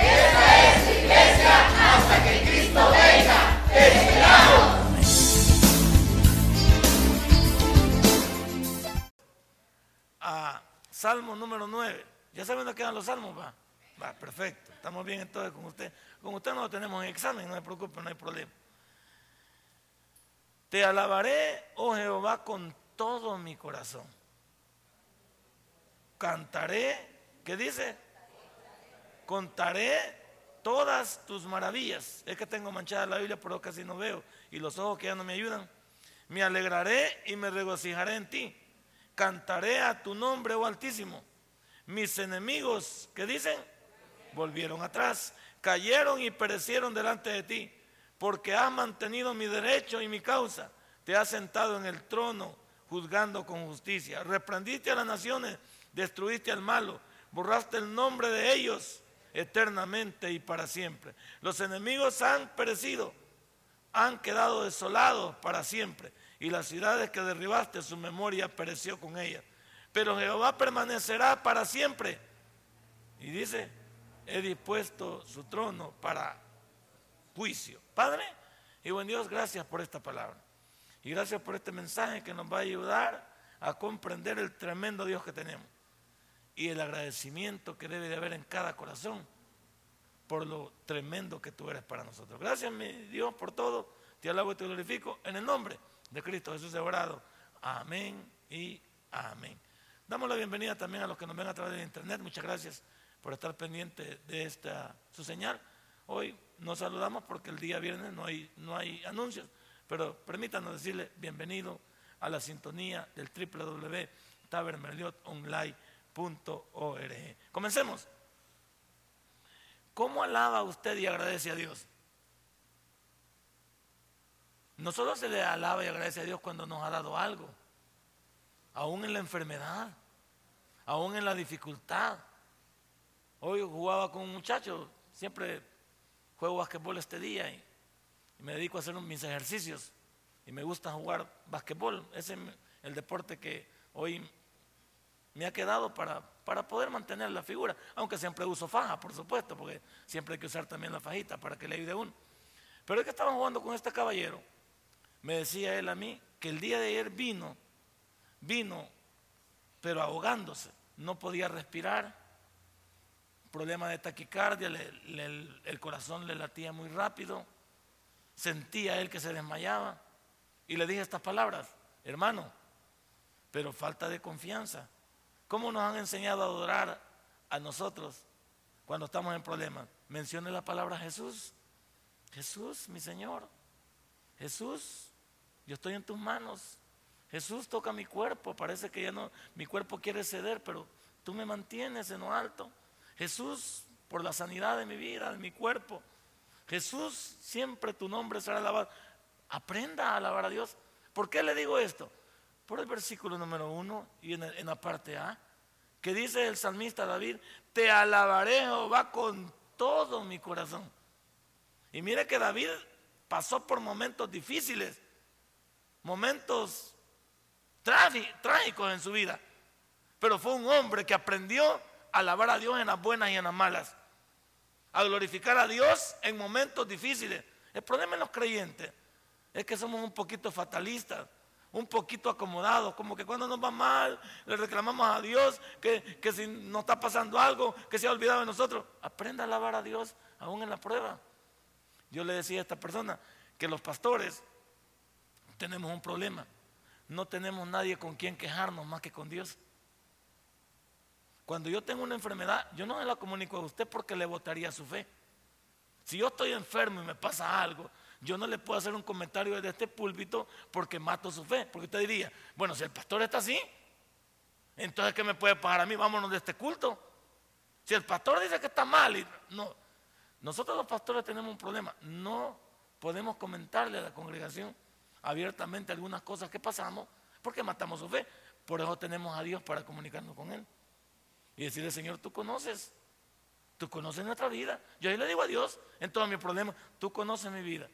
Esta es iglesia hasta que Cristo venga. ¡Te esperamos! Salmo número 9. ¿Ya saben dónde quedan los salmos? Va, va, perfecto. Estamos bien entonces con usted. Con usted no lo tenemos en examen, no se preocupe, no hay problema. Te alabaré, oh Jehová, con todo mi corazón. Cantaré, ¿qué dice? Contaré todas tus maravillas. Es que tengo manchada la Biblia, pero casi no veo. Y los ojos que ya no me ayudan. Me alegraré y me regocijaré en ti. Cantaré a tu nombre, oh Altísimo. Mis enemigos, ¿qué dicen? Volvieron atrás. Cayeron y perecieron delante de ti. Porque has mantenido mi derecho y mi causa. Te has sentado en el trono juzgando con justicia. Reprendiste a las naciones, destruiste al malo, borraste el nombre de ellos eternamente y para siempre. Los enemigos han perecido, han quedado desolados para siempre. Y las ciudades que derribaste, su memoria pereció con ellas. Pero Jehová permanecerá para siempre. Y dice, he dispuesto su trono para juicio. Padre, y buen Dios, gracias por esta palabra. Y gracias por este mensaje que nos va a ayudar a comprender el tremendo Dios que tenemos y el agradecimiento que debe de haber en cada corazón por lo tremendo que tú eres para nosotros. Gracias, mi Dios, por todo. Te alabo y te glorifico en el nombre de Cristo Jesús orado. Amén y amén. Damos la bienvenida también a los que nos ven a través de internet. Muchas gracias por estar pendiente de esta su señal. Hoy nos saludamos porque el día viernes no hay, no hay anuncios, pero permítanos decirle bienvenido a la sintonía del www.tabermerliotonline.org. Comencemos. ¿Cómo alaba usted y agradece a Dios? No solo se le alaba y agradece a Dios cuando nos ha dado algo, aún en la enfermedad, aún en la dificultad. Hoy jugaba con un muchacho, siempre juego basquetbol este día y y me dedico a hacer mis ejercicios y me gusta jugar basquetbol. Ese es el deporte que hoy me ha quedado para, para poder mantener la figura, aunque siempre uso faja, por supuesto, porque siempre hay que usar también la fajita para que le ayude uno. Pero es que estaba jugando con este caballero, me decía él a mí que el día de ayer vino, vino, pero ahogándose, no podía respirar, problema de taquicardia, el corazón le latía muy rápido sentía él que se desmayaba. Y le dije estas palabras, hermano, pero falta de confianza. ¿Cómo nos han enseñado a adorar a nosotros cuando estamos en problemas? Mencione la palabra Jesús. Jesús, mi Señor. Jesús, yo estoy en tus manos. Jesús toca mi cuerpo. Parece que ya no, mi cuerpo quiere ceder, pero tú me mantienes en lo alto. Jesús, por la sanidad de mi vida, de mi cuerpo. Jesús, siempre tu nombre será alabado. Aprenda a alabar a Dios. ¿Por qué le digo esto? Por el versículo número uno y en, la parte A, que dice el salmista David, te alabaré Jehová con todo mi corazón. Y mire que David pasó por momentos difíciles, momentos trágicos en su vida, pero fue un hombre que aprendió a alabar a Dios en las buenas y en las malas a glorificar a Dios en momentos difíciles. El problema en los creyentes es que somos un poquito fatalistas, un poquito acomodados, como que cuando nos va mal le reclamamos a Dios que, que si nos está pasando algo, que se ha olvidado de nosotros. Aprenda a alabar a Dios aún en la prueba. Yo le decía a esta persona que los pastores tenemos un problema. No tenemos nadie con quien quejarnos más que con Dios. Cuando yo tengo una enfermedad, yo no la comunico a usted porque le votaría su fe. Si yo estoy enfermo y me pasa algo, yo no le puedo hacer un comentario desde este púlpito porque mato su fe. Porque usted diría, bueno, si el pastor está así, entonces ¿qué me puede pasar a mí? Vámonos de este culto. Si el pastor dice que está mal, no, Nosotros los pastores tenemos un problema. No podemos comentarle a la congregación abiertamente algunas cosas que pasamos porque matamos su fe. Por eso tenemos a Dios para comunicarnos con Él. Y decirle, Señor, tú conoces, tú conoces nuestra vida. Yo ahí le digo a Dios en todos mis problemas, tú conoces mi vida,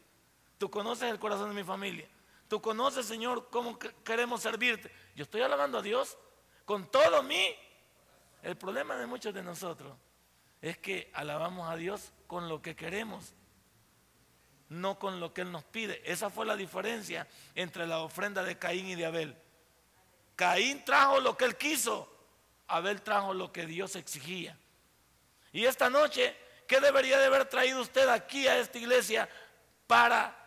tú conoces el corazón de mi familia, tú conoces, Señor, cómo queremos servirte. Yo estoy alabando a Dios con todo mí. El problema de muchos de nosotros es que alabamos a Dios con lo que queremos, no con lo que Él nos pide. Esa fue la diferencia entre la ofrenda de Caín y de Abel. Caín trajo lo que él quiso, Abel trajo lo que Dios exigía. Y esta noche, ¿qué debería de haber traído usted aquí a esta iglesia para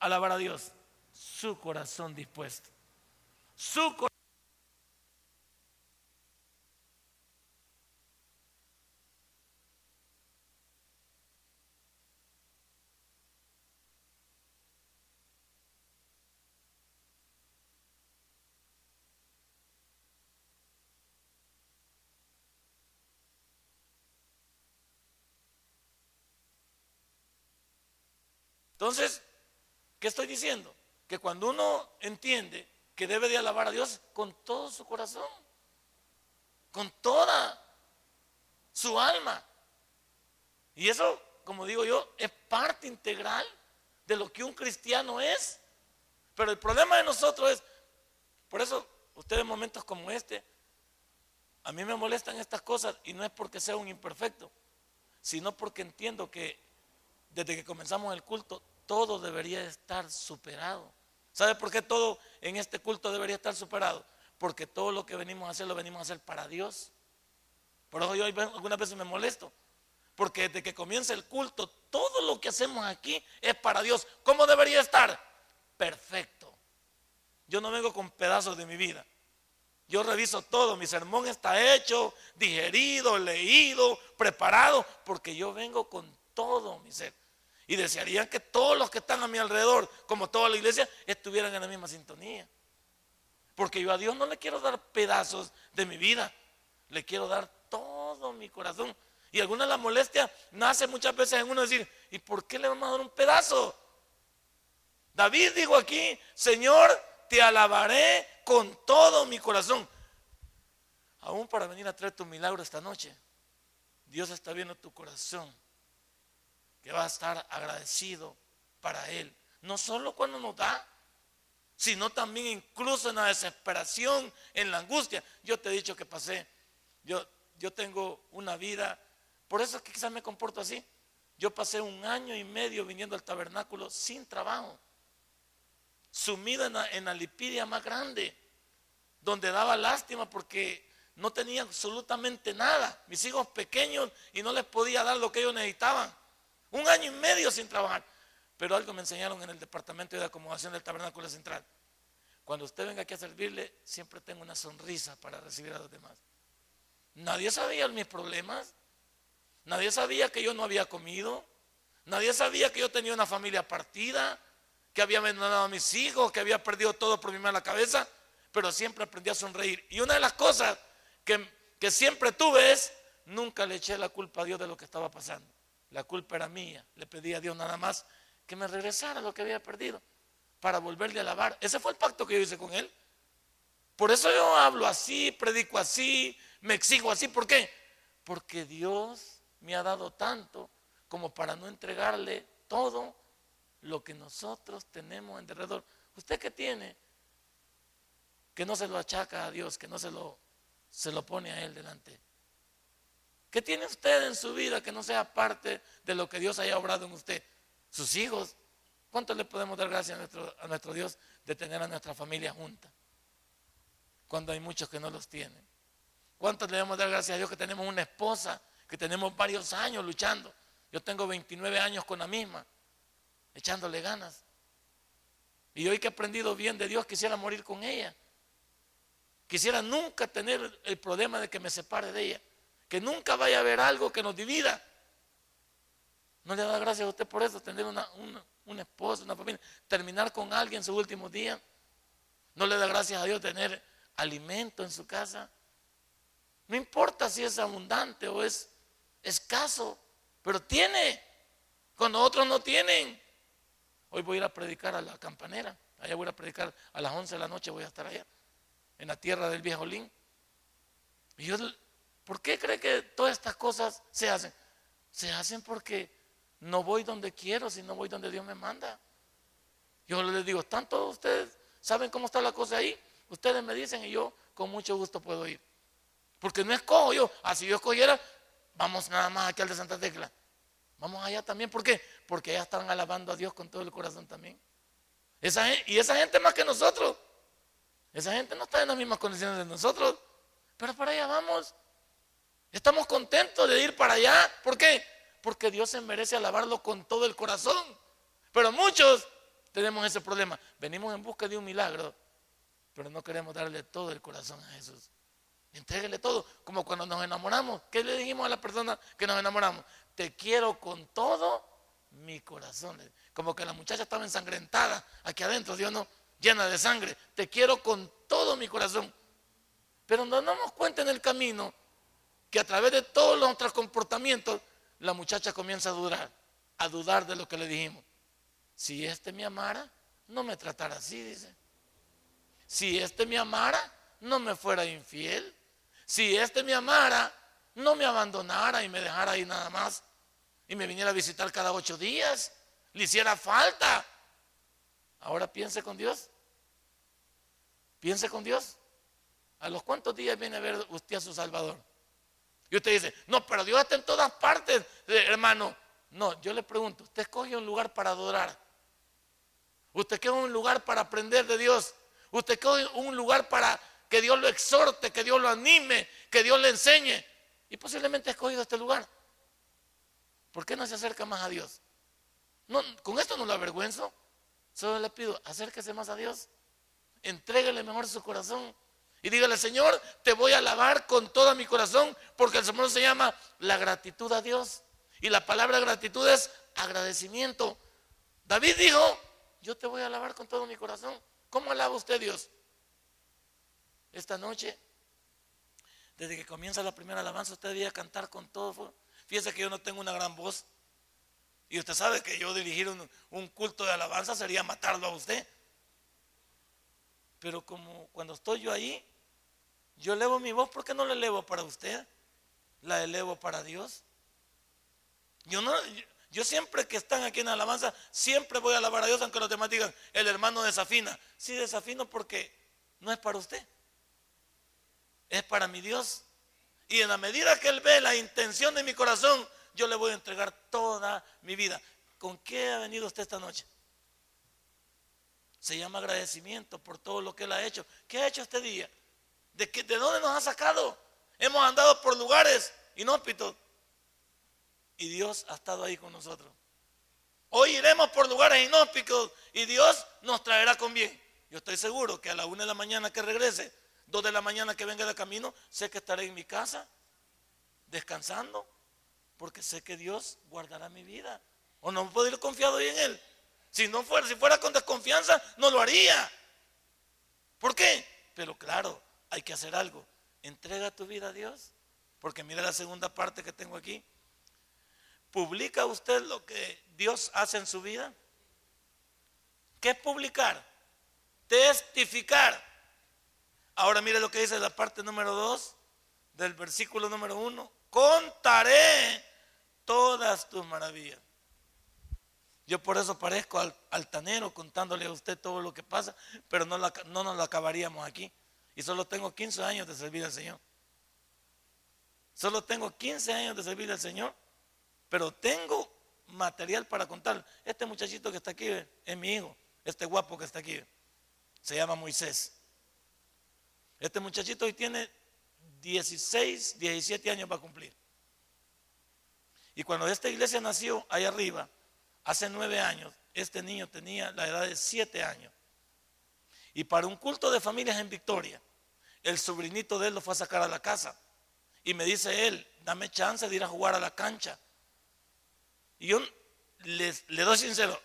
alabar a Dios? Su corazón dispuesto. Su corazón Entonces, ¿qué estoy diciendo? Que cuando uno entiende que debe de alabar a Dios con todo su corazón, con toda su alma. Y eso, como digo yo, es parte integral de lo que un cristiano es. Pero el problema de nosotros es, por eso ustedes en momentos como este, a mí me molestan estas cosas y no es porque sea un imperfecto, sino porque entiendo que desde que comenzamos el culto todo debería estar superado. ¿Sabe por qué todo en este culto debería estar superado? Porque todo lo que venimos a hacer lo venimos a hacer para Dios. Por eso yo algunas veces me molesto. Porque desde que comienza el culto, todo lo que hacemos aquí es para Dios. ¿Cómo debería estar? Perfecto. Yo no vengo con pedazos de mi vida. Yo reviso todo, mi sermón está hecho, digerido, leído, preparado, porque yo vengo con todo mi ser. Y desearían que todos los que están a mi alrededor, como toda la iglesia, estuvieran en la misma sintonía. Porque yo a Dios no le quiero dar pedazos de mi vida, le quiero dar todo mi corazón. Y alguna de las molestias nace muchas veces en uno decir, ¿y por qué le vamos a dar un pedazo? David dijo aquí, Señor, te alabaré con todo mi corazón. Aún para venir a traer tu milagro esta noche, Dios está viendo tu corazón que va a estar agradecido para Él. No solo cuando nos da, sino también incluso en la desesperación, en la angustia. Yo te he dicho que pasé, yo, yo tengo una vida, por eso es que quizás me comporto así. Yo pasé un año y medio viniendo al tabernáculo sin trabajo, sumido en la, en la lipidia más grande, donde daba lástima porque no tenía absolutamente nada. Mis hijos pequeños y no les podía dar lo que ellos necesitaban. Un año y medio sin trabajar. Pero algo me enseñaron en el departamento de acomodación del tabernáculo central. Cuando usted venga aquí a servirle, siempre tengo una sonrisa para recibir a los demás. Nadie sabía mis problemas. Nadie sabía que yo no había comido. Nadie sabía que yo tenía una familia partida, que había abandonado a mis hijos, que había perdido todo por mi mala cabeza. Pero siempre aprendí a sonreír. Y una de las cosas que, que siempre tuve es, nunca le eché la culpa a Dios de lo que estaba pasando la culpa era mía. Le pedí a Dios nada más que me regresara lo que había perdido para volverle a alabar. Ese fue el pacto que yo hice con él. Por eso yo hablo así, predico así, me exijo así. ¿Por qué? Porque Dios me ha dado tanto como para no entregarle todo lo que nosotros tenemos en derredor. ¿Usted qué tiene? Que no se lo achaca a Dios, que no se lo, se lo pone a Él delante. ¿Qué tiene usted en su vida que no sea parte de lo que Dios haya obrado en usted? Sus hijos. ¿Cuánto le podemos dar gracias a nuestro, a nuestro Dios de tener a nuestra familia junta? Cuando hay muchos que no los tienen. ¿Cuánto le debemos dar gracias a Dios que tenemos una esposa, que tenemos varios años luchando? Yo tengo 29 años con la misma, echándole ganas. Y hoy que he aprendido bien de Dios, quisiera morir con ella. Quisiera nunca tener el problema de que me separe de ella que nunca vaya a haber algo que nos divida. No le da gracias a usted por eso, tener una, una, esposa, una familia, terminar con alguien en su último día. No le da gracias a Dios tener alimento en su casa. No importa si es abundante o es escaso, pero tiene, cuando otros no tienen. Hoy voy a ir a predicar a la campanera, allá voy a predicar a las 11 de la noche, voy a estar allá, en la tierra del viejo Lin. Y yo, ¿por qué cree que todas estas cosas se hacen? Se hacen porque no voy donde quiero, sino voy donde Dios me manda. Yo les digo, ¿están ustedes? ¿Saben cómo está la cosa ahí? Ustedes me dicen y yo con mucho gusto puedo ir. Porque no escojo yo. Así ah, yo escogiera, vamos nada más aquí al de Santa Tecla. Vamos allá también. ¿Por qué? Porque allá están alabando a Dios con todo el corazón también. Y esa gente más que nosotros. Esa gente no está en las mismas condiciones de nosotros. Pero para allá vamos. Estamos contentos de ir para allá. ¿Por qué? Porque Dios se merece alabarlo con todo el corazón. Pero muchos tenemos ese problema. Venimos en busca de un milagro, pero no queremos darle todo el corazón a Jesús. Entréguele todo, como cuando nos enamoramos. ¿Qué le dijimos a la persona que nos enamoramos? Te quiero con todo mi corazón. Como que la muchacha estaba ensangrentada aquí adentro, Dios no, llena de sangre. Te quiero con todo mi corazón. Pero no nos cuenta en el camino que a través de todos los otros comportamientos, la muchacha comienza a dudar, a dudar de lo que le dijimos. Si este me amara, no me tratara así, dice. Si este me amara, no me fuera infiel. Si este me amara, no me abandonara y me dejara ahí nada más y me viniera a visitar cada ocho días, le hiciera falta. Ahora piense con Dios. Piense con Dios. ¿A los cuántos días viene a ver usted a su Salvador? Y usted dice, no, pero Dios está en todas partes, eh, hermano. No, yo le pregunto, usted escoge un lugar para adorar. Usted quiere un lugar para aprender de Dios. Usted quiere un lugar para que Dios lo exhorte, que Dios lo anime, que Dios le enseñe. Y posiblemente ha escogido este lugar. ¿Por qué no se acerca más a Dios? No, con esto no lo avergüenzo. Solo le pido, acérquese más a Dios. Entréguele mejor su corazón. Y dígale, Señor, te voy a alabar con todo mi corazón, porque el Señor se llama la gratitud a Dios. Y la palabra gratitud es agradecimiento. David dijo, yo te voy a alabar con todo mi corazón. ¿Cómo alaba usted Dios? Esta noche, desde que comienza la primera alabanza, usted debía cantar con todo. Fíjese que yo no tengo una gran voz. Y usted sabe que yo dirigir un, culto de alabanza sería matarlo a usted. Pero como cuando estoy yo ahí, yo elevo mi voz, ¿por qué no la elevo para usted? La elevo para Dios. Yo no, yo siempre que están aquí en alabanza, siempre voy a alabar a Dios, aunque los demás digan, el hermano desafina. Sí, desafino porque no es para usted, es para mi Dios. Y en la medida que Él ve la intención de mi corazón, yo le voy a entregar toda mi vida. ¿Con qué ha venido usted esta noche? Se llama agradecimiento por todo lo que Él ha hecho. ¿Qué ha hecho este día? ¿De, qué, de dónde nos ha sacado? Hemos andado por lugares inhóspitos y Dios ha estado ahí con nosotros. Hoy iremos por lugares inhóspicos y Dios nos traerá con bien. Yo estoy seguro que a la una de la mañana que regrese, dos de la mañana que venga de camino, sé que estaré en mi casa descansando, porque sé que Dios guardará mi vida. O no puedo ir confiado hoy en Él. Si no fuera, si fuera con desconfianza, no lo haría. ¿Por qué? Pero claro, hay que hacer algo. Entrega tu vida a Dios. Porque mira la segunda parte que tengo aquí. ¿Publica usted lo que Dios hace en su vida? ¿Qué es publicar? Testificar. Ahora mire lo que dice la parte número 2 del versículo número 1. Contaré todas tus maravillas. Yo por eso parezco altanero contándole a usted todo lo que pasa, pero no, no nos lo acabaríamos aquí. Y solo tengo 15 años de servir al Señor. Solo tengo 15 años de servir al Señor pero tengo material para contar. Este muchachito que está aquí es mi hijo, este guapo que está aquí. Se llama Moisés. Este muchachito hoy tiene 16, 17 años para cumplir. Y cuando esta iglesia nació ahí arriba, hace nueve años, este niño tenía la edad de siete años. Y para un culto de familias en Victoria, el sobrinito de él lo fue a sacar a la casa. Y me dice él, dame chance de ir a jugar a la cancha. Y yo le doy sincero,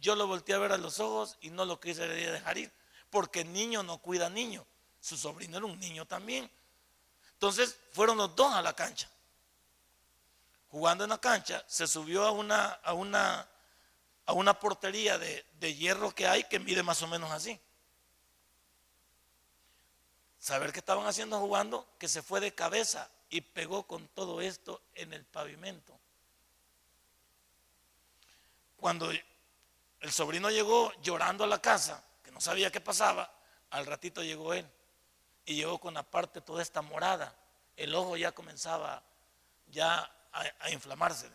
yo lo volteé a ver a los ojos y no lo quise dejar ir, porque niño no cuida niño, su sobrino era un niño también. Entonces fueron los dos a la cancha. jugando en la cancha, se subió a una, a una, a una portería de, de hierro que hay que mide más o menos así. Saber qué estaban haciendo jugando, que se fue de cabeza y pegó con todo esto en el pavimento. Cuando el sobrino llegó llorando a la casa, que no sabía qué pasaba, al ratito llegó él y llegó con aparte toda esta morada. El ojo ya comenzaba ya a, inflamarse.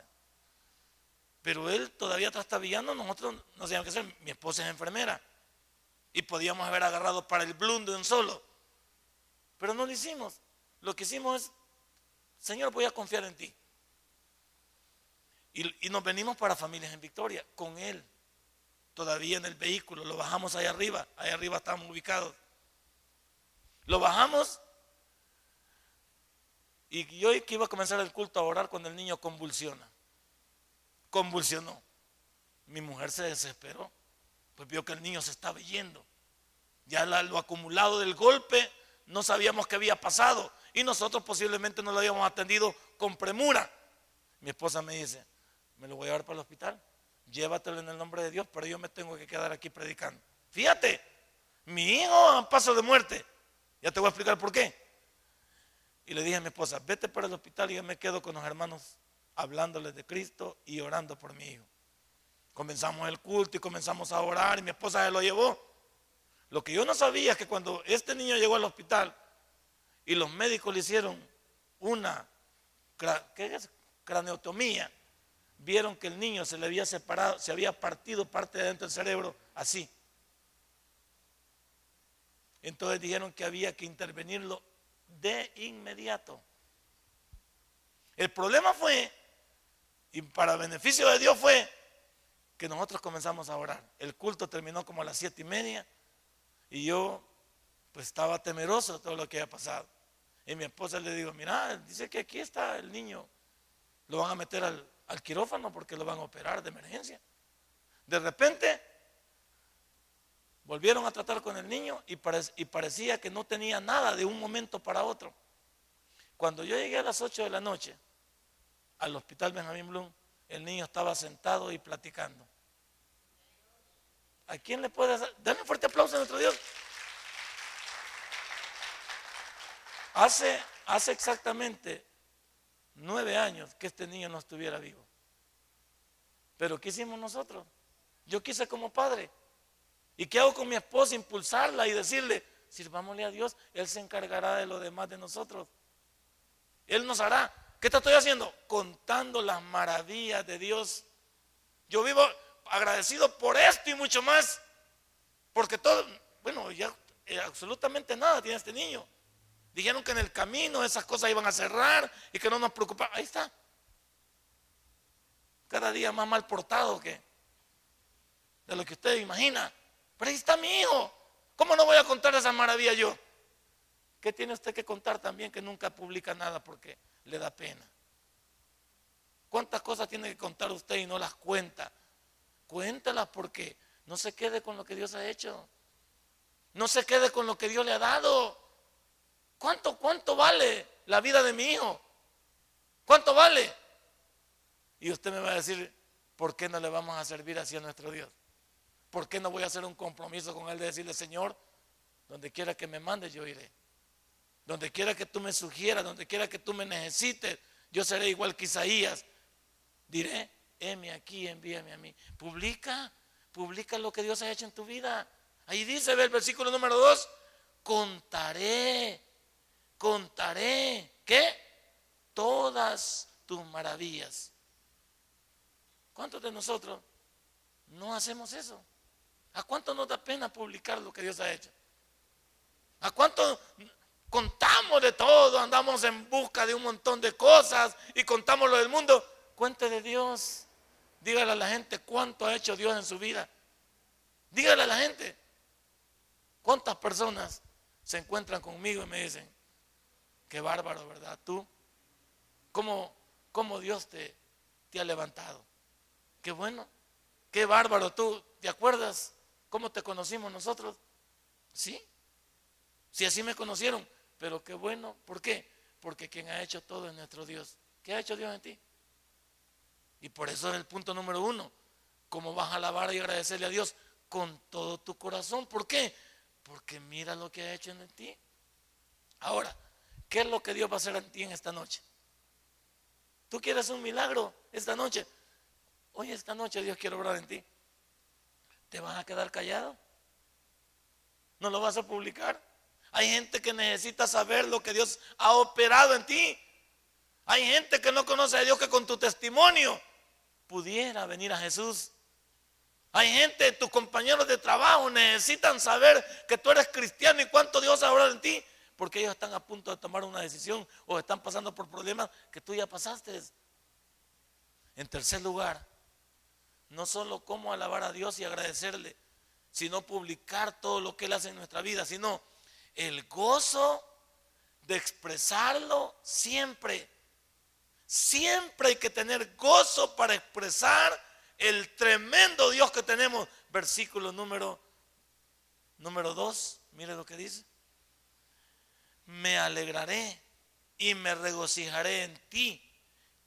Pero él todavía trastabillando, nosotros no sabíamos qué hacer. Mi esposa es enfermera y podíamos haber agarrado para el blum de un solo. Pero no lo hicimos. Lo que hicimos es, Señor, voy a confiar en ti. Y, nos venimos para Familias en Victoria con él todavía en el vehículo, lo bajamos ahí arriba, ahí arriba estamos ubicados. Lo bajamos y yo que iba a comenzar el culto a orar cuando el niño convulsiona. Convulsionó. Mi mujer se desesperó, pues vio que el niño se estaba yendo. Ya lo acumulado del golpe, no sabíamos qué había pasado y nosotros posiblemente no lo habíamos atendido con premura. Mi esposa me dice, ¿me lo voy a llevar para el hospital? llévatelo en el nombre de Dios, pero yo me tengo que quedar aquí predicando. Fíjate, mi hijo a paso de muerte. Ya te voy a explicar por qué. Y le dije a mi esposa, vete para el hospital y yo me quedo con los hermanos hablándoles de Cristo y orando por mi hijo. Comenzamos el culto y comenzamos a orar y mi esposa se lo llevó. Lo que yo no sabía es que cuando este niño llegó al hospital y los médicos le hicieron una craneotomía, vieron que el niño se le había separado, se había partido parte de dentro del cerebro así. Entonces dijeron que había que intervenirlo de inmediato. El problema fue, y para beneficio de Dios fue, que nosotros comenzamos a orar. El culto terminó como a las siete y media y yo pues estaba temeroso de todo lo que había pasado. Y mi esposa le digo, mira, dice que aquí está el niño, lo van a meter al, al quirófano porque lo van a operar de emergencia. De repente volvieron a tratar con el niño y, parecía que no tenía nada de un momento para otro. Cuando yo llegué a las 8 de la noche al hospital Benjamín Blum, el niño estaba sentado y platicando. ¿A quién le puede hacer? Dale un fuerte aplauso a nuestro Dios. Hace, hace exactamente nueve años que este niño no estuviera vivo. Pero ¿qué hicimos nosotros? Yo quise como padre. ¿Y qué hago con mi esposa? Impulsarla y decirle, sirvámosle a Dios, Él se encargará de lo demás de nosotros. Él nos hará. ¿Qué te estoy haciendo? Contando las maravillas de Dios. Yo vivo agradecido por esto y mucho más. Porque todo, bueno, ya eh, absolutamente nada tiene este niño. Dijeron que en el camino esas cosas iban a cerrar y que no nos preocupaba. Ahí está. Cada día más mal portado que de lo que usted imagina. Pero ahí está mi hijo. ¿Cómo no voy a contar esa maravilla yo? ¿Qué tiene usted que contar también que nunca publica nada porque le da pena? ¿Cuántas cosas tiene que contar usted y no las cuenta? Cuéntalas porque no se quede con lo que Dios ha hecho. No se quede con lo que Dios le ha dado. ¿Cuánto, cuánto vale la vida de mi hijo? ¿Cuánto vale? Y usted me va a decir, ¿por qué no le vamos a servir así a nuestro Dios? ¿Por qué no voy a hacer un compromiso con Él de decirle, Señor, donde quiera que me mandes, yo iré? Donde quiera que tú me sugieras, donde quiera que tú me necesites, yo seré igual que Isaías. Diré, heme aquí, envíame a mí. Publica, publica lo que Dios ha hecho en tu vida. Ahí dice, ve el versículo número 2, contaré contaré, ¿qué? Todas tus maravillas. ¿Cuántos de nosotros no hacemos eso? ¿A cuánto nos da pena publicar lo que Dios ha hecho? ¿A cuánto contamos de todo? Andamos en busca de un montón de cosas y contamos lo del mundo. Cuente de Dios. Dígale a la gente cuánto ha hecho Dios en su vida. Dígale a la gente. ¿Cuántas personas se encuentran conmigo y me dicen, Qué bárbaro, ¿verdad? Tú, ¿cómo, cómo Dios te, te ha levantado? Qué bueno, qué bárbaro tú. ¿Te acuerdas cómo te conocimos nosotros? Sí, sí, así me conocieron, pero qué bueno. ¿Por qué? Porque quien ha hecho todo es nuestro Dios. ¿Qué ha hecho Dios en ti? Y por eso es el punto número uno. ¿Cómo vas a alabar y agradecerle a Dios? Con todo tu corazón. ¿Por qué? Porque mira lo que ha hecho en ti. Ahora, ¿qué es lo que Dios va a hacer en ti en esta noche? ¿Tú quieres un milagro esta noche? Hoy, esta noche, Dios quiere obrar en ti. ¿Te vas a quedar callado? ¿No lo vas a publicar? Hay gente que necesita saber lo que Dios ha operado en ti. Hay gente que no conoce a Dios que con tu testimonio pudiera venir a Jesús. Hay gente, tus compañeros de trabajo necesitan saber que tú eres cristiano y cuánto Dios ha obrado en ti, porque ellos están a punto de tomar una decisión o están pasando por problemas que tú ya pasaste. En tercer lugar, no solo cómo alabar a Dios y agradecerle, sino publicar todo lo que Él hace en nuestra vida, sino el gozo de expresarlo siempre. Siempre hay que tener gozo para expresar el tremendo Dios que tenemos. Versículo número número 2, mire lo que dice. Me alegraré y me regocijaré en ti.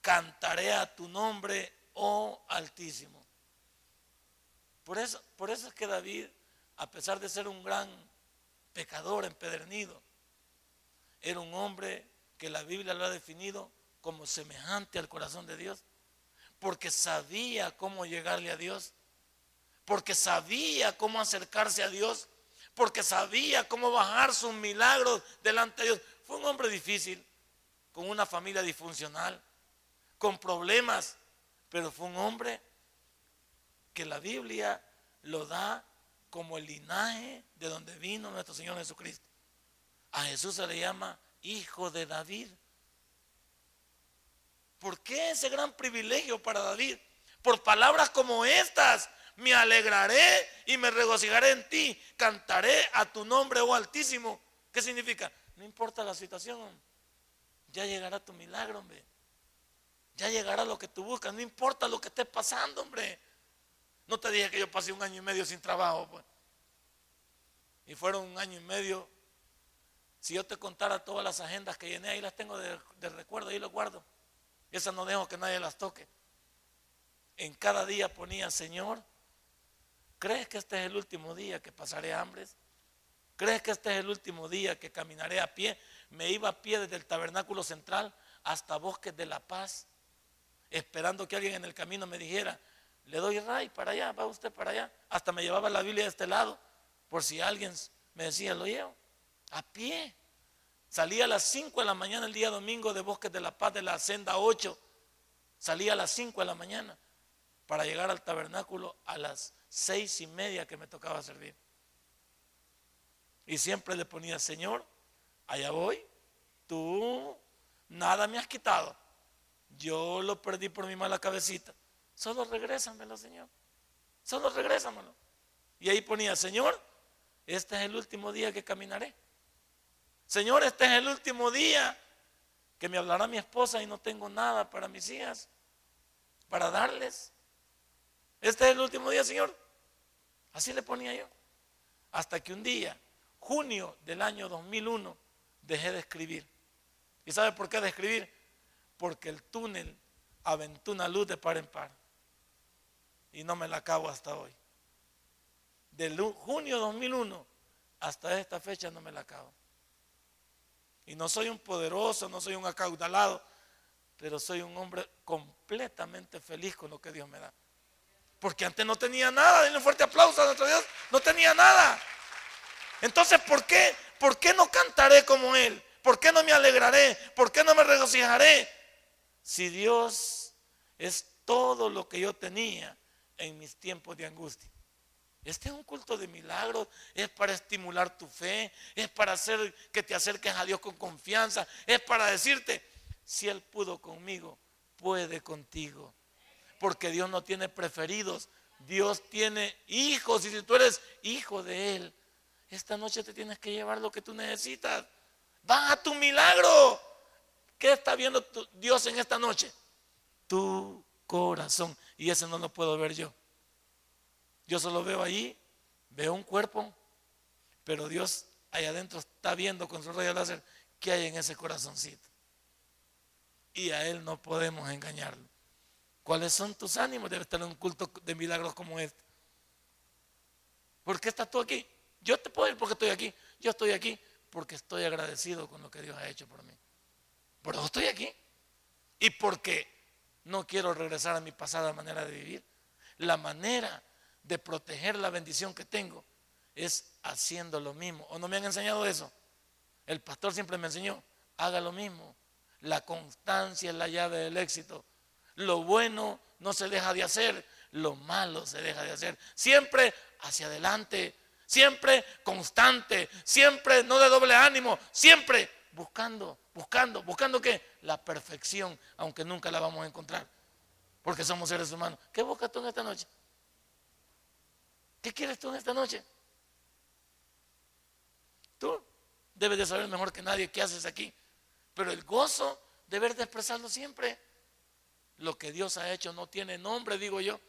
Cantaré a tu nombre, oh Altísimo. Por eso, por eso es que David, a pesar de ser un gran pecador empedernido, era un hombre que la Biblia lo ha definido como semejante al corazón de Dios, porque sabía cómo llegarle a Dios, porque sabía cómo acercarse a Dios, porque sabía cómo bajar sus milagros delante de Dios. Fue un hombre difícil, con una familia disfuncional, con problemas, pero fue un hombre que la Biblia lo da como el linaje de donde vino nuestro Señor Jesucristo. A Jesús se le llama hijo de David. ¿Por qué ese gran privilegio para David? Por palabras como estas, me alegraré y me regocijaré en ti, cantaré a tu nombre, oh Altísimo. ¿Qué significa? No importa la situación, ya llegará tu milagro, hombre. Ya llegará lo que tú buscas, no importa lo que esté pasando, hombre. No te dije que yo pasé un año y medio sin trabajo, pues. Y fueron un año y medio. Si yo te contara todas las agendas que llené, ahí las tengo de, recuerdo, ahí las guardo. Esas no dejo que nadie las toque. En cada día ponía, Señor, ¿crees que este es el último día que pasaré hambres? ¿Crees que este es el último día que caminaré a pie? Me iba a pie desde el tabernáculo central hasta Bosques de la Paz, esperando que alguien en el camino me dijera, le doy ray para allá, va usted para allá. Hasta me llevaba la Biblia de este lado, por si alguien me decía, lo llevo, a pie. Salía a las 5 de la mañana el día domingo de Bosques de la Paz de la senda 8. Salía a las 5 de la mañana para llegar al tabernáculo a las seis y media que me tocaba servir. Y siempre le ponía, Señor, allá voy, tú nada me has quitado. Yo lo perdí por mi mala cabecita. Solo regrésamelo, Señor. Solo regrésamelo. Y ahí ponía, Señor, este es el último día que caminaré. Señor, este es el último día que me hablará mi esposa y no tengo nada para mis hijas, para darles. Este es el último día, Señor. Así le ponía yo. Hasta que un día, junio del año 2001, dejé de escribir. ¿Y sabe por qué de escribir? Porque el túnel aventó una luz de par en par. Y no me la acabo hasta hoy. De junio 2001 hasta esta fecha no me la acabo. Y no soy un poderoso, no soy un acaudalado, pero soy un hombre completamente feliz con lo que Dios me da. Porque antes no tenía nada. Denle un fuerte aplauso a nuestro Dios. No tenía nada. Entonces, ¿por qué? ¿Por qué no cantaré como Él? ¿Por qué no me alegraré? ¿Por qué no me regocijaré? Si Dios es todo lo que yo tenía en mis tiempos de angustia. Este es un culto de milagros, es para estimular tu fe, es para hacer que te acerques a Dios con confianza, es para decirte, si Él pudo conmigo, puede contigo. Porque Dios no tiene preferidos, Dios tiene hijos y si tú eres hijo de Él, esta noche te tienes que llevar lo que tú necesitas. Va a tu milagro. ¿Qué está viendo Dios en esta noche? Tu corazón. Y ese no lo puedo ver yo. Yo solo veo ahí, veo un cuerpo, pero Dios allá adentro está viendo con su rayo láser qué hay en ese corazoncito. Y a Él no podemos engañarlo. ¿Cuáles son tus ánimos? Debe estar en un culto de milagros como este. ¿Por qué estás tú aquí? Yo te puedo ir porque estoy aquí. Yo estoy aquí porque estoy agradecido con lo que Dios ha hecho por mí. Por eso estoy aquí. Y porque no quiero regresar a mi pasada manera de vivir. La manera de proteger la bendición que tengo es haciendo lo mismo. ¿O no me han enseñado eso? El pastor siempre me enseñó, haga lo mismo. La constancia es la llave del éxito. Lo bueno no se deja de hacer, lo malo se deja de hacer. Siempre hacia adelante, siempre constante, siempre no de doble ánimo, siempre buscando, buscando, buscando qué? La perfección, aunque nunca la vamos a encontrar, porque somos seres humanos. ¿Qué buscas tú en esta noche? ¿Qué quieres tú en esta noche? Tú debes de saber mejor que nadie qué haces aquí, pero el gozo debes de expresarlo siempre. Lo que Dios ha hecho no tiene nombre, digo yo.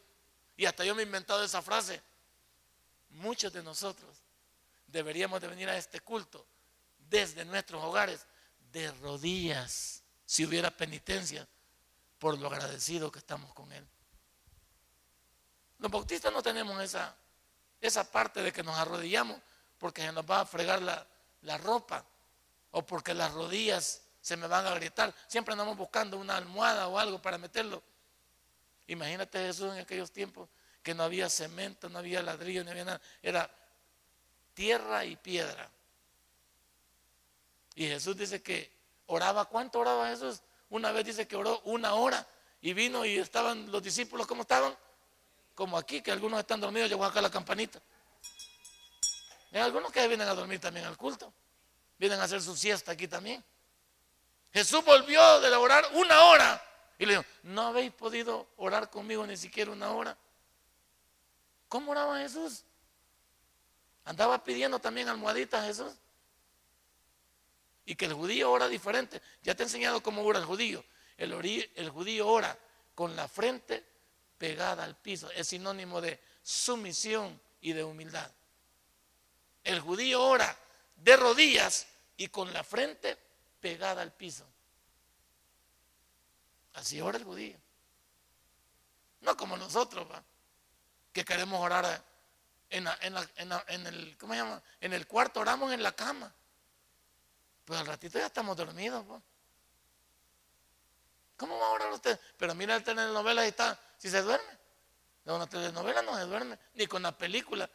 Y hasta yo me he inventado esa frase. Muchos de nosotros deberíamos de venir a este culto desde nuestros hogares de rodillas, si hubiera penitencia, por lo agradecido que estamos con Él. Los bautistas no tenemos esa, esa parte de que nos arrodillamos porque se nos va a fregar la, la ropa o porque las rodillas se me van a agrietar. Siempre andamos buscando una almohada o algo para meterlo. Imagínate Jesús en aquellos tiempos que no había cemento, no había ladrillo, no había nada. Era tierra y piedra. Y Jesús dice que oraba, ¿cuánto oraba Jesús? Una vez dice que oró una hora y vino y estaban los discípulos, ¿cómo estaban? Como aquí, que algunos están dormidos, llegó acá la campanita. Hay algunos que vienen a dormir también al culto. Vienen a hacer su siesta aquí también. Jesús volvió de orar una hora y le dijo, no habéis podido orar conmigo ni siquiera una hora. ¿Cómo oraba Jesús? Andaba pidiendo también almohaditas Jesús. Y que el judío ora diferente. Ya te he enseñado cómo ora el judío. El, el judío ora con la frente pegada al piso. Es sinónimo de sumisión y de humildad. El judío ora de rodillas y con la frente pegada al piso. Así ora el judío. No como nosotros, que queremos orar en, el, el cuarto oramos en la cama. Pues al ratito ya estamos dormidos. ¿Cómo va a orar usted? Pero mira la telenovela y está, si se duerme. De una telenovela no se duerme, ni con la película.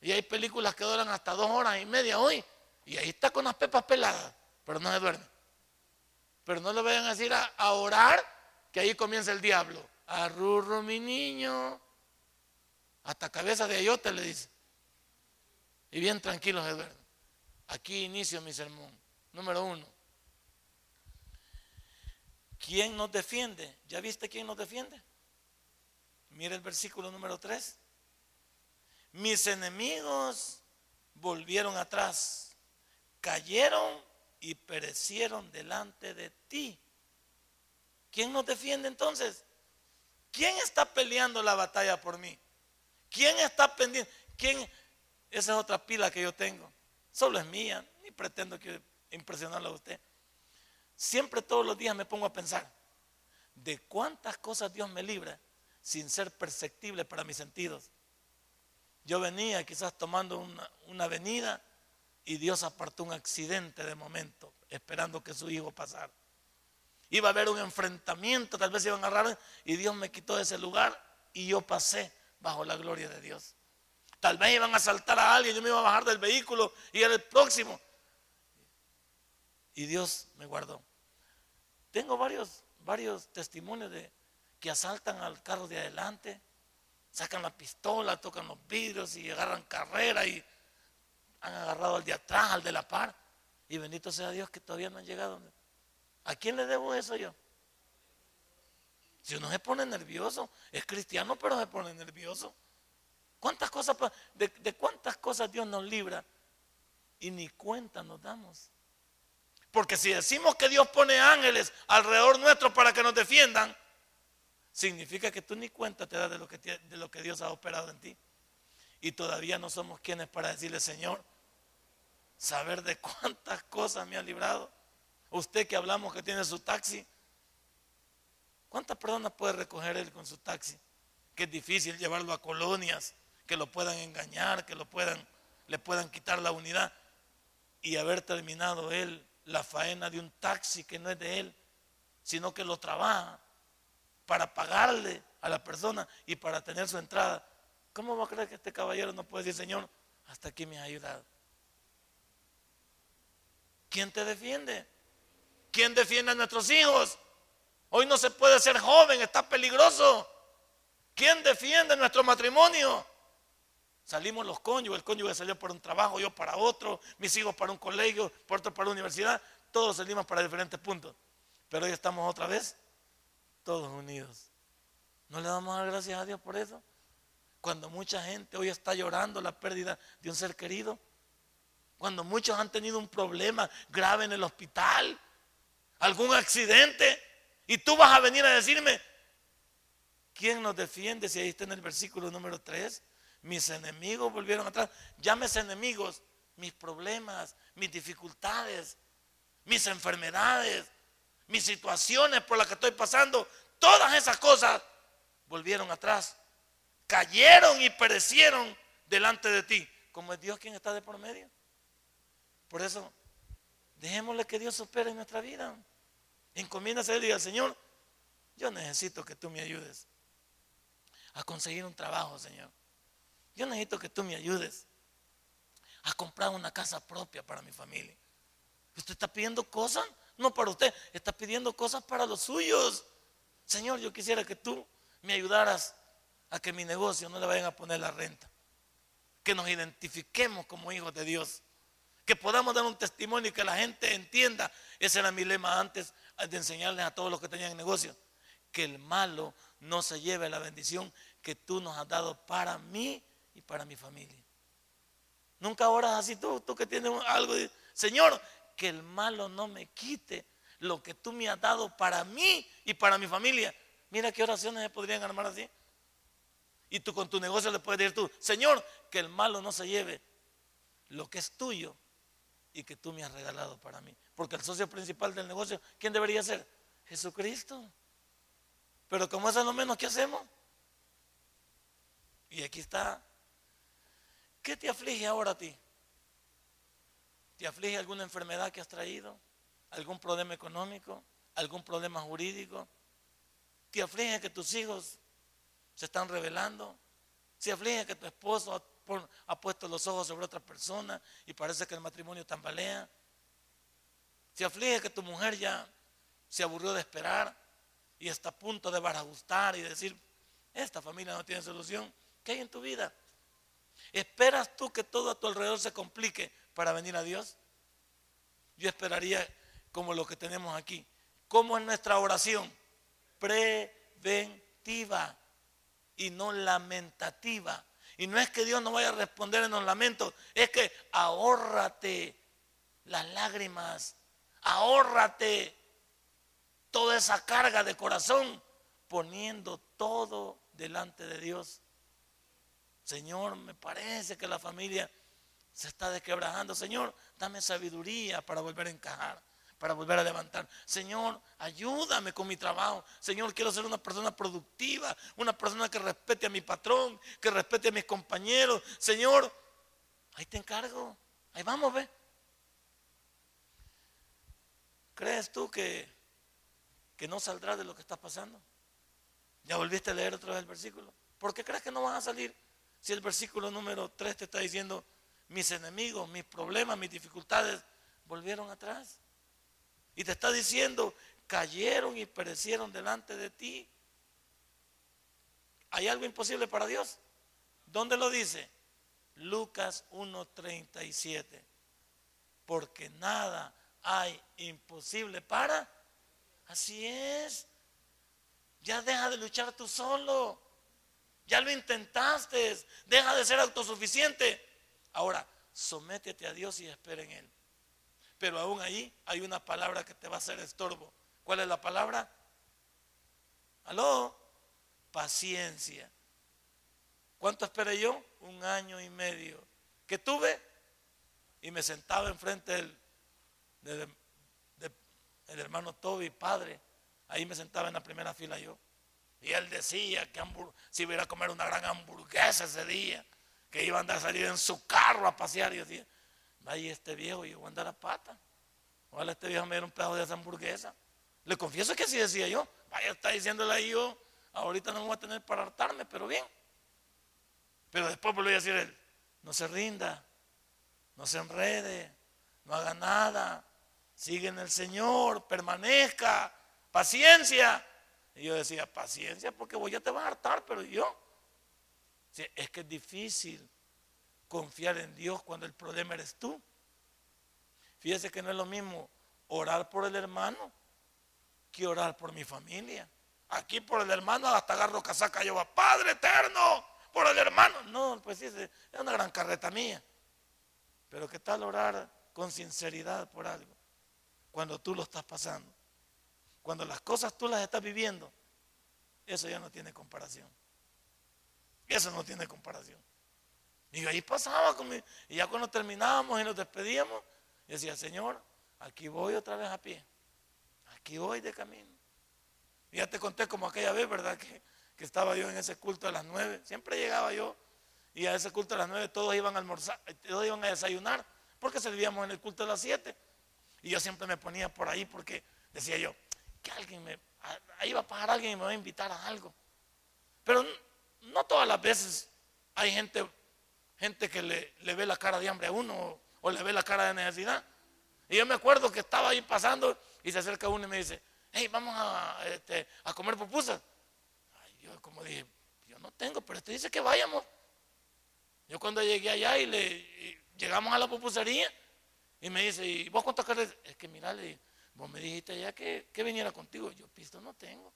Y hay películas que duran hasta dos horas y media hoy. Y ahí está con las pepas peladas, pero no se duerme. Pero no le vayan a decir a, orar, que ahí comienza el diablo. Arrurro mi niño. Hasta cabeza de ayote le dice. Y bien tranquilo se duerme. Aquí inicio mi sermón. Número uno. ¿Quién nos defiende? ¿Ya viste quién nos defiende? Mira el versículo número tres mis enemigos volvieron atrás, cayeron y perecieron delante de ti. ¿Quién nos defiende entonces? ¿Quién está peleando la batalla por mí? ¿Quién está pendiente? ¿Quién? Esa es otra pila que yo tengo. Solo es mía, ni pretendo que impresionarla a usted. Siempre todos los días me pongo a pensar de cuántas cosas Dios me libra sin ser perceptible para mis sentidos. Yo venía quizás tomando una, avenida y Dios apartó un accidente de momento, esperando que su hijo pasara. Iba a haber un enfrentamiento, tal vez iban a agarrar y Dios me quitó de ese lugar y yo pasé bajo la gloria de Dios. Tal vez iban a asaltar a alguien, yo me iba a bajar del vehículo y era el próximo. Y Dios me guardó. Tengo varios, varios testimonios de que asaltan al carro de adelante sacan la pistola, tocan los vidrios y agarran carrera y han agarrado al de atrás, al de la par. Y bendito sea Dios que todavía no han llegado. ¿A quién le debo eso yo? Si uno se pone nervioso, es cristiano, pero se pone nervioso. ¿Cuántas cosas, de, de cuántas cosas Dios nos libra? Y ni cuenta nos damos. Porque si decimos que Dios pone ángeles alrededor nuestro para que nos defiendan, significa que tú ni cuenta te das de lo que, de lo que Dios ha operado en ti. Y todavía no somos quienes para decirle, Señor, saber de cuántas cosas me ha librado. Usted que hablamos que tiene su taxi, ¿Cuántas personas puede recoger él con su taxi? Que es difícil llevarlo a colonias, que lo puedan engañar, que lo puedan, le puedan quitar la unidad y haber terminado él la faena de un taxi que no es de él, sino que lo trabaja para pagarle a la persona y para tener su entrada. ¿Cómo va a creer que este caballero no puede decir, Señor, hasta aquí me ha ayudado? ¿Quién te defiende? ¿Quién defiende a nuestros hijos? Hoy no se puede ser joven, está peligroso. ¿Quién defiende nuestro matrimonio? Salimos los cónyuges, el cónyuge salió para un trabajo, yo para otro, mis hijos para un colegio, por otro para la universidad, todos salimos para diferentes puntos. Pero hoy estamos otra vez todos unidos. ¿No le damos gracias a Dios por eso? Cuando mucha gente hoy está llorando la pérdida de un ser querido, cuando muchos han tenido un problema grave en el hospital, algún accidente, y tú vas a venir a decirme, ¿quién nos defiende si ahí está en el versículo número 3? Mis enemigos volvieron atrás. Llámese enemigos, mis problemas, mis dificultades, mis enfermedades, mis situaciones por las que estoy pasando, todas esas cosas volvieron atrás. Cayeron y perecieron delante de ti. Como es Dios quien está de por medio. Por eso, dejémosle que Dios opere en nuestra vida. Encomiéndase a Él y diga, Señor, yo necesito que tú me ayudes a conseguir un trabajo, Señor. Yo necesito que tú me ayudes a comprar una casa propia para mi familia. Usted está pidiendo cosas, no para usted, está pidiendo cosas para los suyos. Señor, yo quisiera que tú me ayudaras a que mi negocio no le vayan a poner la renta. Que nos identifiquemos como hijos de Dios. Que podamos dar un testimonio y que la gente entienda. Ese era mi lema antes de enseñarles a todos los que tenían negocio, que el malo no se lleve la bendición que tú nos has dado para mí y para mi familia. Nunca oras así tú, tú que tienes algo Señor, que el malo no me quite lo que tú me has dado para mí y para mi familia. Mira qué oraciones se podrían armar así. Y tú con tu negocio le puedes decir tú, Señor, que el malo no se lleve lo que es tuyo y que tú me has regalado para mí. Porque el socio principal del negocio, ¿quién debería ser? Jesucristo. Pero como eso es lo menos que hacemos. Y aquí está. ¿Qué te aflige ahora a ti? ¿Te aflige alguna enfermedad que has traído? ¿Algún problema económico? ¿Algún problema jurídico? ¿Te aflige que tus hijos se están revelando? ¿Se aflige que tu esposo ha puesto los ojos sobre otra persona y parece que el matrimonio tambalea. Se aflige que tu mujer ya se aburrió de esperar y está a punto de barajustar y decir, esta familia no tiene solución. ¿Qué hay en tu vida? ¿Esperas tú que todo a tu alrededor se complique para venir a Dios? Yo esperaría como lo que tenemos aquí. ¿Cómo es nuestra oración? Preventiva y no lamentativa. Y no es que Dios no vaya a responder en los lamentos, es que ahórrate las lágrimas, ahórrate toda esa carga de corazón, poniendo todo delante de Dios. Señor, me parece que la familia se está desquebrajando. Señor, dame sabiduría para volver a encajar para volver a levantar. Señor, ayúdame con mi trabajo. Señor, quiero ser una persona productiva, una persona que respete a mi patrón, que respete a mis compañeros. Señor, ahí te encargo. Ahí vamos, ve. ¿Crees tú que, que no saldrá de lo que está pasando? ¿Ya volviste a leer otra vez el versículo? ¿Por qué crees que no van a salir si el versículo número 3 te está diciendo mis enemigos, mis problemas, mis dificultades volvieron atrás? Y te está diciendo, cayeron y perecieron delante de ti. ¿Hay algo imposible para Dios? ¿Dónde lo dice? Lucas 1.37. Porque nada hay imposible para. Así es. Ya deja de luchar tú solo. Ya lo intentaste. Deja de ser autosuficiente. Ahora, sométete a Dios y espera en Él. Pero aún ahí hay una palabra que te va a hacer estorbo. ¿Cuál es la palabra? ¿Aló? Paciencia. ¿Cuánto esperé yo? Un año y medio. ¿Qué tuve? Y me sentaba enfrente del, del, hermano Toby, padre, ahí me sentaba en la primera fila yo. Y él decía que si iba a comer una gran hamburguesa ese día, que iba a andar a salir en su carro a pasear. Y yo decía, vaya este viejo, yo voy a andar a pata. Ojalá este viejo me diera un pedazo de esa hamburguesa. Le confieso que así decía yo. Vaya, está diciéndole ahí yo, ahorita no me voy a tener para hartarme, pero bien. Pero después volví a decir él, no se rinda, no se enrede, no haga nada, sigue en el Señor, permanezca, paciencia. Y yo decía, paciencia porque vos ya te vas a hartar, pero yo. Es que es difícil confiar en Dios cuando el problema eres tú. Fíjese que no es lo mismo orar por el hermano que orar por mi familia. Aquí por el hermano hasta agarro casaca yo va, Padre eterno, por el hermano. No, pues sí, es una gran carreta mía. Pero ¿qué tal orar con sinceridad por algo? Cuando tú lo estás pasando. Cuando las cosas tú las estás viviendo. Eso ya no tiene comparación. Eso no tiene comparación. Y ahí pasaba conmigo. Y ya cuando terminábamos y nos despedíamos, decía, Señor, aquí voy otra vez a pie. Aquí voy de camino. Y ya te conté como aquella vez, ¿verdad? Que, que estaba yo en ese culto a las nueve. Siempre llegaba yo y a ese culto a las nueve todos iban a almorzar, todos iban a desayunar, porque servíamos en el culto a las siete. Y yo siempre me ponía por ahí porque decía yo, que alguien me, ahí va a pasar alguien y me va a invitar a algo. Pero no todas las veces hay gente, gente que le, ve la cara de hambre a uno o, le ve la cara de necesidad. Y yo me acuerdo que estaba ahí pasando y se acerca uno y me dice, hey, vamos a, este, comer pupusas. yo como dije, yo no tengo, pero usted dice que vayamos. Yo cuando llegué allá y le llegamos a la pupusería y me dice, ¿y vos cuánto querés? Es que mira, vos me dijiste ya que, viniera contigo. Yo pisto no tengo.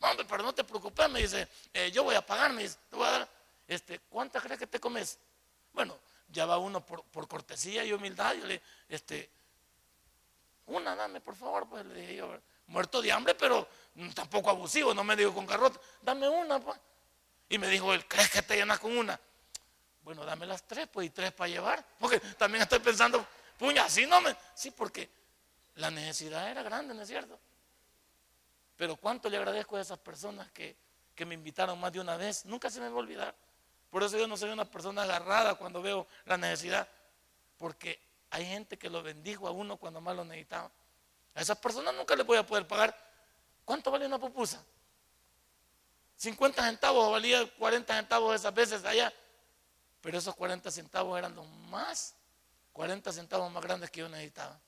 Hombre, pero no te preocupes, me dice, eh, yo voy a pagar, me dice, te voy a dar, este, ¿cuántas crees que te comes? Bueno, ya va uno por, cortesía y humildad, yo le, este, una dame, por favor, pues le dije yo, muerto de hambre, pero tampoco abusivo, no me dijo con garrote, dame una, pues. Y me dijo él, ¿crees que te llenas con una? Bueno, dame las tres, pues, y tres para llevar. Porque también estoy pensando, puña, así no me. Sí, porque la necesidad era grande, ¿no es cierto? Pero cuánto le agradezco a esas personas que, que me invitaron más de una vez. Nunca se me va a olvidar. Por eso yo no soy una persona agarrada cuando veo la necesidad. Porque hay gente que lo bendijo a uno cuando más lo necesitaba. A esas personas nunca les voy a poder pagar. ¿Cuánto vale una pupusa? 50 centavos, valía 40 centavos esas veces allá. Pero esos 40 centavos eran los más, 40 centavos más grandes que yo necesitaba.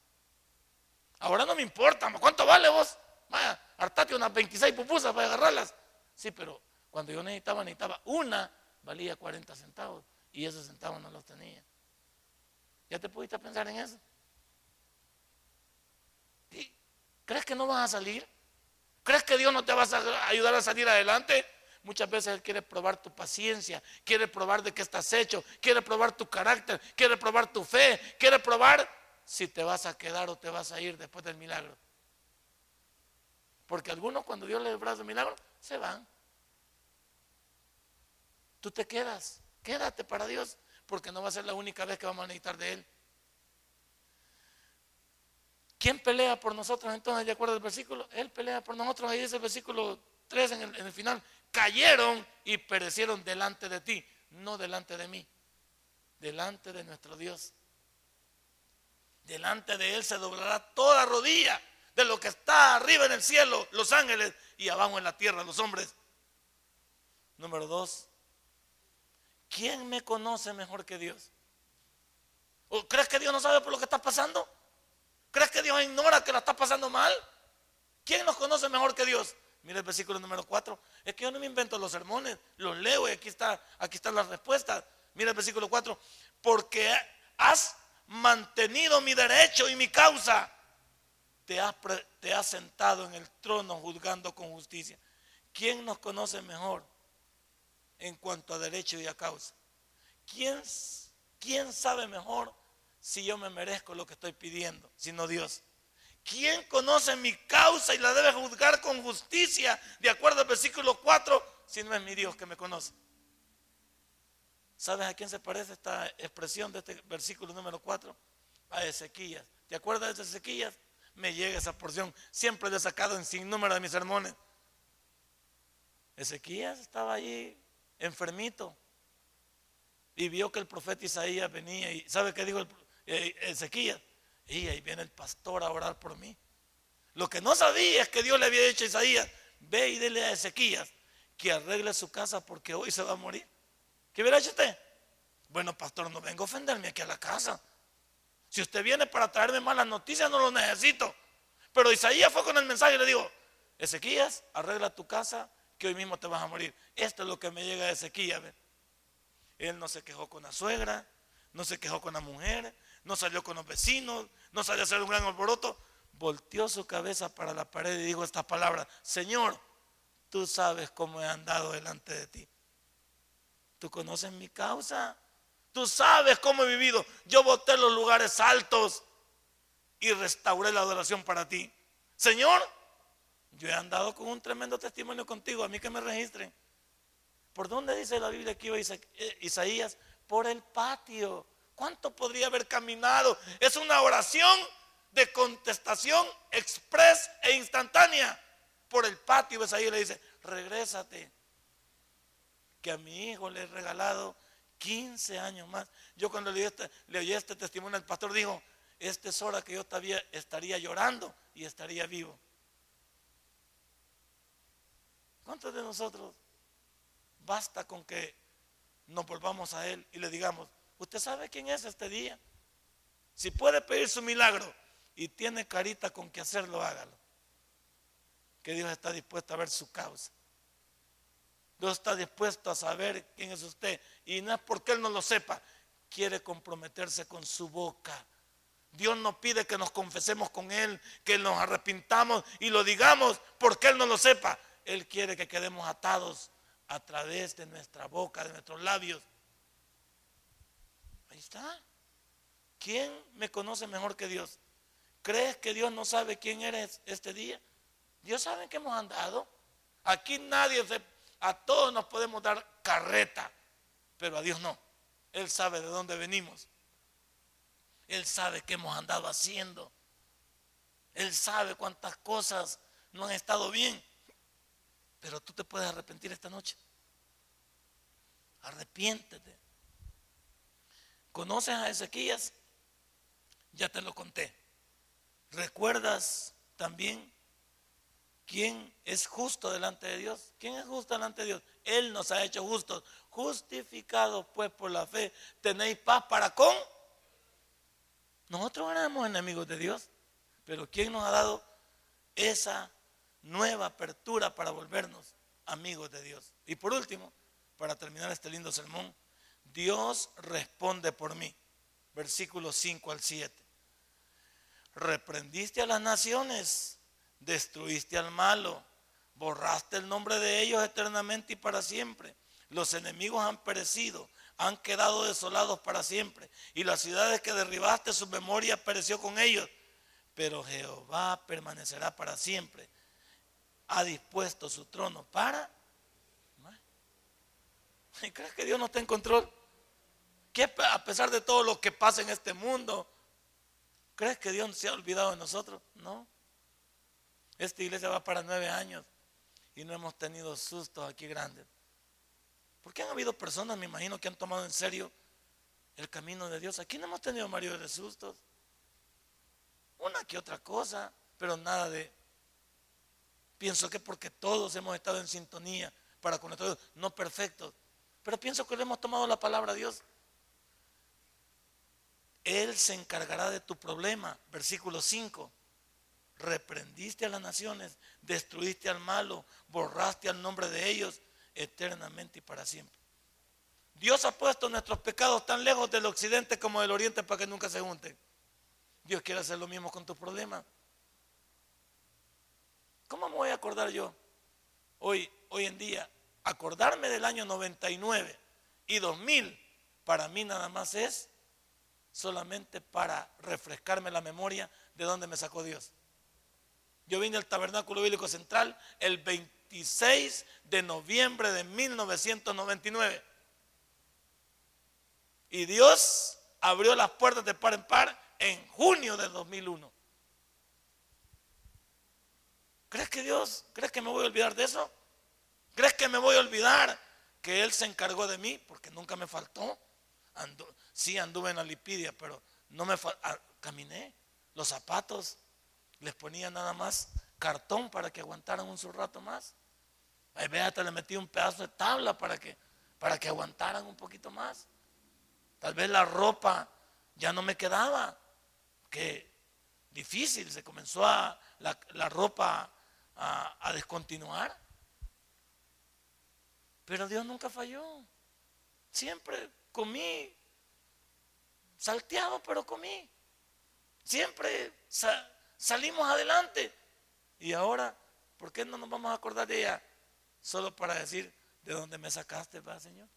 Ahora no me importa, ¿cuánto vale vos? Vaya, hartate unas 26 pupusas para agarrarlas. Sí, pero cuando yo necesitaba, necesitaba una, valía 40 centavos. Y esos centavos no los tenía. ¿Ya te pudiste pensar en eso? ¿Crees que no vas a salir? ¿Crees que Dios no te va a ayudar a salir adelante? Muchas veces Él quiere probar tu paciencia, quiere probar de qué estás hecho, quiere probar tu carácter, quiere probar tu fe, quiere probar si te vas a quedar o te vas a ir después del milagro. Porque algunos cuando Dios les brazo el milagro, se van. Tú te quedas, quédate para Dios, porque no va a ser la única vez que vamos a necesitar de Él. ¿Quién pelea por nosotros entonces? ¿De acuerdo al versículo? Él pelea por nosotros. Ahí dice el versículo 3 en el final cayeron y perecieron delante de ti, no delante de mí, delante de nuestro Dios. Delante de Él se doblará toda rodilla de lo que está arriba en el cielo, los ángeles, y abajo en la tierra, los hombres. Número dos, ¿quién me conoce mejor que Dios? ¿O crees que Dios no sabe por lo que está pasando? ¿Crees que Dios ignora que la está pasando mal? ¿Quién nos conoce mejor que Dios? Mira el versículo número 4. Es que yo no me invento los sermones, los leo y aquí está, aquí están las respuestas. Mira el versículo 4. Porque has mantenido mi derecho y mi causa. Te has, sentado en el trono juzgando con justicia. ¿Quién nos conoce mejor en cuanto a derecho y a causa? ¿Quién, quién sabe mejor si yo me merezco lo que estoy pidiendo, sino Dios? ¿Quién conoce mi causa y la debe juzgar con justicia de acuerdo al versículo 4 si no es mi Dios que me conoce? ¿Sabes a quién se parece esta expresión de este versículo número 4? A Ezequías. ¿Te acuerdas de Ezequías? Me llega esa porción. Siempre le he sacado en sin número de mis sermones. Ezequías estaba allí enfermito y vio que el profeta Isaías venía y ¿sabe qué dijo eh, Ezequías? Y ahí viene el pastor a orar por mí. Lo que no sabía es que Dios le había dicho a Isaías, ve y dile a Ezequías que arregle su casa porque hoy se va a morir. ¿Qué hubiera hecho usted? Bueno, pastor, no vengo a ofenderme aquí a la casa. Si usted viene para traerme malas noticias, no lo necesito. Pero Isaías fue con el mensaje y le dijo, Ezequías, arregla tu casa que hoy mismo te vas a morir. Esto es lo que me llega de Ezequías. Él no se quejó con la suegra, no se quejó con la mujer, no salió con los vecinos, no salió a hacer un gran alboroto. Volteó su cabeza para la pared y dijo estas palabras, Señor, tú sabes cómo he andado delante de ti. Tú conoces mi causa. Tú sabes cómo he vivido. Yo boté los lugares altos y restauré la adoración para ti. Señor, yo he andado con un tremendo testimonio contigo. A mí que me registren. ¿Por dónde dice la Biblia que iba eh, Isaías? Por el patio. ¿Cuánto podría haber caminado? Es una oración de contestación express e instantánea. Por el patio Isaías le dice, regrésate. Que a mi hijo le he regalado 15 años más. Yo cuando le, este, oí este testimonio, el pastor dijo, esta es hora que yo todavía estaría llorando y estaría vivo. ¿Cuántos de nosotros basta con que nos volvamos a Él y le digamos, usted sabe quién es este día? Si puede pedir su milagro y tiene carita con que hacerlo, hágalo. Que Dios está dispuesto a ver su causa. Dios está dispuesto a saber quién es usted. Y no es porque Él no lo sepa, quiere comprometerse con su boca. Dios no pide que nos confesemos con Él, que nos arrepintamos y lo digamos porque Él no lo sepa. Él quiere que quedemos atados a través de nuestra boca, de nuestros labios. Ahí está. ¿Quién me conoce mejor que Dios? ¿Crees que Dios no sabe quién eres este día? Dios sabe que hemos andado. Aquí nadie se, a todos nos podemos dar carreta, pero a Dios no. Él sabe de dónde venimos. Él sabe qué hemos andado haciendo. Él sabe cuántas cosas no han estado bien. Pero tú te puedes arrepentir esta noche. Arrepiéntete. ¿Conoces a Ezequías? Ya te lo conté. ¿Recuerdas también quién es justo delante de Dios? ¿Quién es justo delante de Dios? Él nos ha hecho justos. Justificados pues por la fe, tenéis paz para con. Nosotros éramos enemigos de Dios, pero ¿quién nos ha dado esa nueva apertura para volvernos amigos de Dios. Y por último, para terminar este lindo sermón, Dios responde por mí. Versículos 5 al 7. Reprendiste a las naciones, destruiste al malo, borraste el nombre de ellos eternamente y para siempre. Los enemigos han perecido, han quedado desolados para siempre. Y las ciudades que derribaste, su memoria pereció con ellos. Pero Jehová permanecerá para siempre ha dispuesto su trono para... ¿Crees que Dios no está en control? ¿Que a pesar de todo lo que pasa en este mundo, crees que Dios se ha olvidado de nosotros? No. Esta iglesia va para nueve años y no hemos tenido sustos aquí grandes. Porque han habido personas, me imagino, que han tomado en serio el camino de Dios. Aquí no hemos tenido marido de sustos. Una que otra cosa, pero nada de Pienso que porque todos hemos estado en sintonía para con Dios, no perfectos, pero pienso que le hemos tomado la palabra a Dios. Él se encargará de tu problema, versículo 5. Reprendiste a las naciones, destruiste al malo, borraste al nombre de ellos eternamente y para siempre. Dios ha puesto nuestros pecados tan lejos del occidente como del oriente para que nunca se junten. Dios quiere hacer lo mismo con tus problemas. ¿Cómo me voy a acordar yo hoy, hoy en día? Acordarme del año 99 y 2000 para mí nada más es solamente para refrescarme la memoria de dónde me sacó Dios. Yo vine al Tabernáculo Bíblico Central el 26 de noviembre de 1999. Y Dios abrió las puertas de par en par en junio de 2001. ¿Crees que Dios, crees que me voy a olvidar de eso? ¿Crees que me voy a olvidar que Él se encargó de mí? Porque nunca me faltó. sí anduve en la lipidia, pero no me ah, caminé. Los zapatos les ponía nada más cartón para que aguantaran un su rato más. Ahí hasta le metí un pedazo de tabla para que, para que aguantaran un poquito más. Tal vez la ropa ya no me quedaba, que difícil, se comenzó a la ropa a, descontinuar. Pero Dios nunca falló. Siempre comí, salteado, pero comí. Siempre salimos adelante. Y ahora, ¿por qué no nos vamos a acordar de ella? Solo para decir, ¿de dónde me sacaste, va, Señor?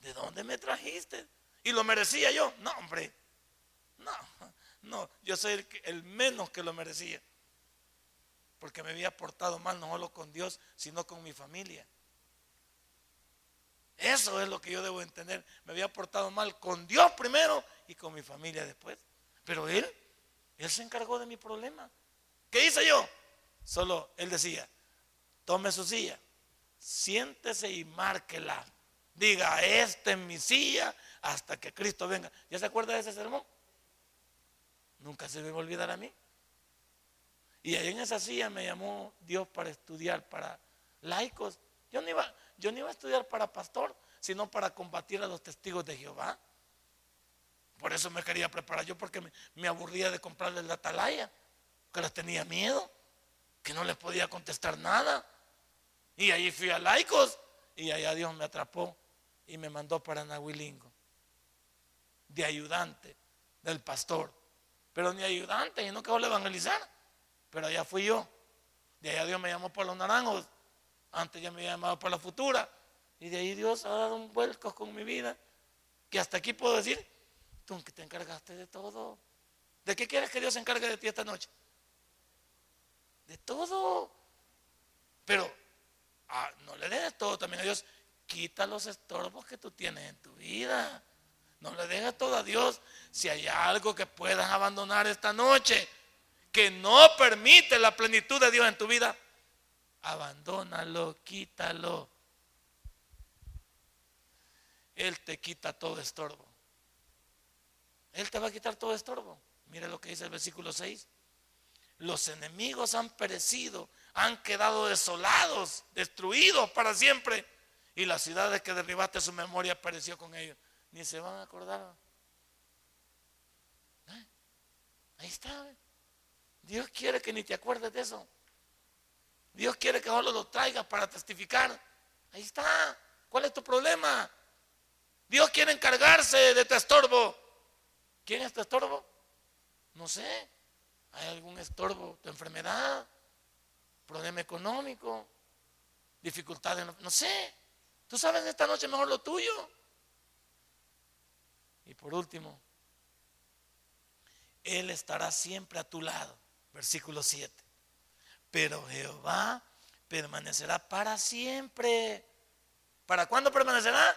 ¿De dónde me trajiste? Y lo merecía yo. No, hombre. No, no, yo soy el, el menos que lo merecía porque me había portado mal no solo con Dios, sino con mi familia. Eso es lo que yo debo entender. Me había portado mal con Dios primero y con mi familia después. Pero Él, Él se encargó de mi problema. ¿Qué hice yo? Solo Él decía, tome su silla, siéntese y márquela. Diga, esta es mi silla hasta que Cristo venga. ¿Ya se acuerda de ese sermón? Nunca se me va a olvidar a mí. Y ahí en esa silla me llamó Dios para estudiar para laicos. Yo no iba, yo no iba a estudiar para pastor, sino para combatir a los testigos de Jehová. Por eso me quería preparar yo, porque me, aburría de comprarles la atalaya, que les tenía miedo, que no les podía contestar nada. Y ahí fui a laicos, y allá Dios me atrapó y me mandó para Nahuilingo, de ayudante del pastor. Pero ni ayudante, y no que le evangelizar. Pero allá fui yo. De allá Dios me llamó por los naranjos. Antes ya me había llamado por la futura. Y de ahí Dios ha dado un vuelco con mi vida. Que hasta aquí puedo decir, tú que te encargaste de todo. ¿De qué quieres que Dios se encargue de ti esta noche? De todo. Pero ah, no le des todo también a Dios. Quita los estorbos que tú tienes en tu vida. No le dejes todo a Dios. Si hay algo que puedas abandonar esta noche, que no permite la plenitud de Dios en tu vida, abandónalo, quítalo. Él te quita todo estorbo. Él te va a quitar todo estorbo. Mire lo que dice el versículo 6. Los enemigos han perecido, han quedado desolados, destruidos para siempre. Y las ciudades que derribaste su memoria pereció con ellos. Ni se van a acordar. ¿Eh? Ahí está. Dios quiere que ni te acuerdes de eso. Dios quiere que solo lo traigas para testificar. Ahí está. ¿Cuál es tu problema? Dios quiere encargarse de tu estorbo. ¿Quién es tu estorbo? No sé. ¿Hay algún estorbo? ¿Tu enfermedad? ¿Problema económico? ¿Dificultades? No sé. Tú sabes esta noche mejor lo tuyo. Y por último, Él estará siempre a tu lado versículo 7. Pero Jehová permanecerá para siempre. ¿Para cuándo permanecerá?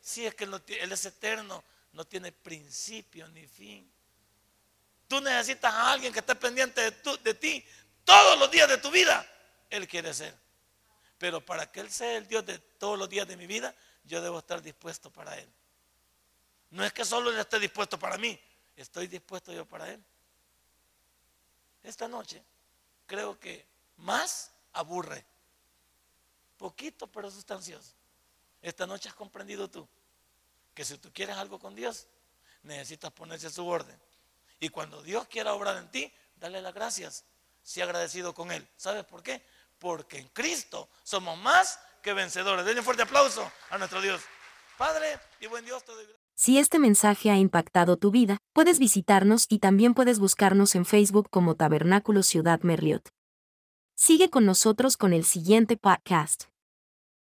Si es que Él es eterno, no tiene principio ni fin. Tú necesitas a alguien que esté pendiente de, de ti todos los días de tu vida. Él quiere ser. Pero para que Él sea el Dios de todos los días de mi vida, yo debo estar dispuesto para Él. No es que solo Él esté dispuesto para mí, estoy dispuesto yo para Él esta noche creo que más aburre. Poquito, pero sustancioso. Esta noche has comprendido tú que si tú quieres algo con Dios, necesitas ponerse a su orden. Y cuando Dios quiera obrar en ti, dale las gracias. Sea agradecido con Él. ¿Sabes por qué? Porque en Cristo somos más que vencedores. Denle un fuerte aplauso a nuestro Dios. Padre y buen Dios, te doy si este mensaje ha impactado tu vida, puedes visitarnos y también puedes buscarnos en Facebook como Tabernáculo Ciudad Merliot. Sigue con nosotros con el siguiente podcast.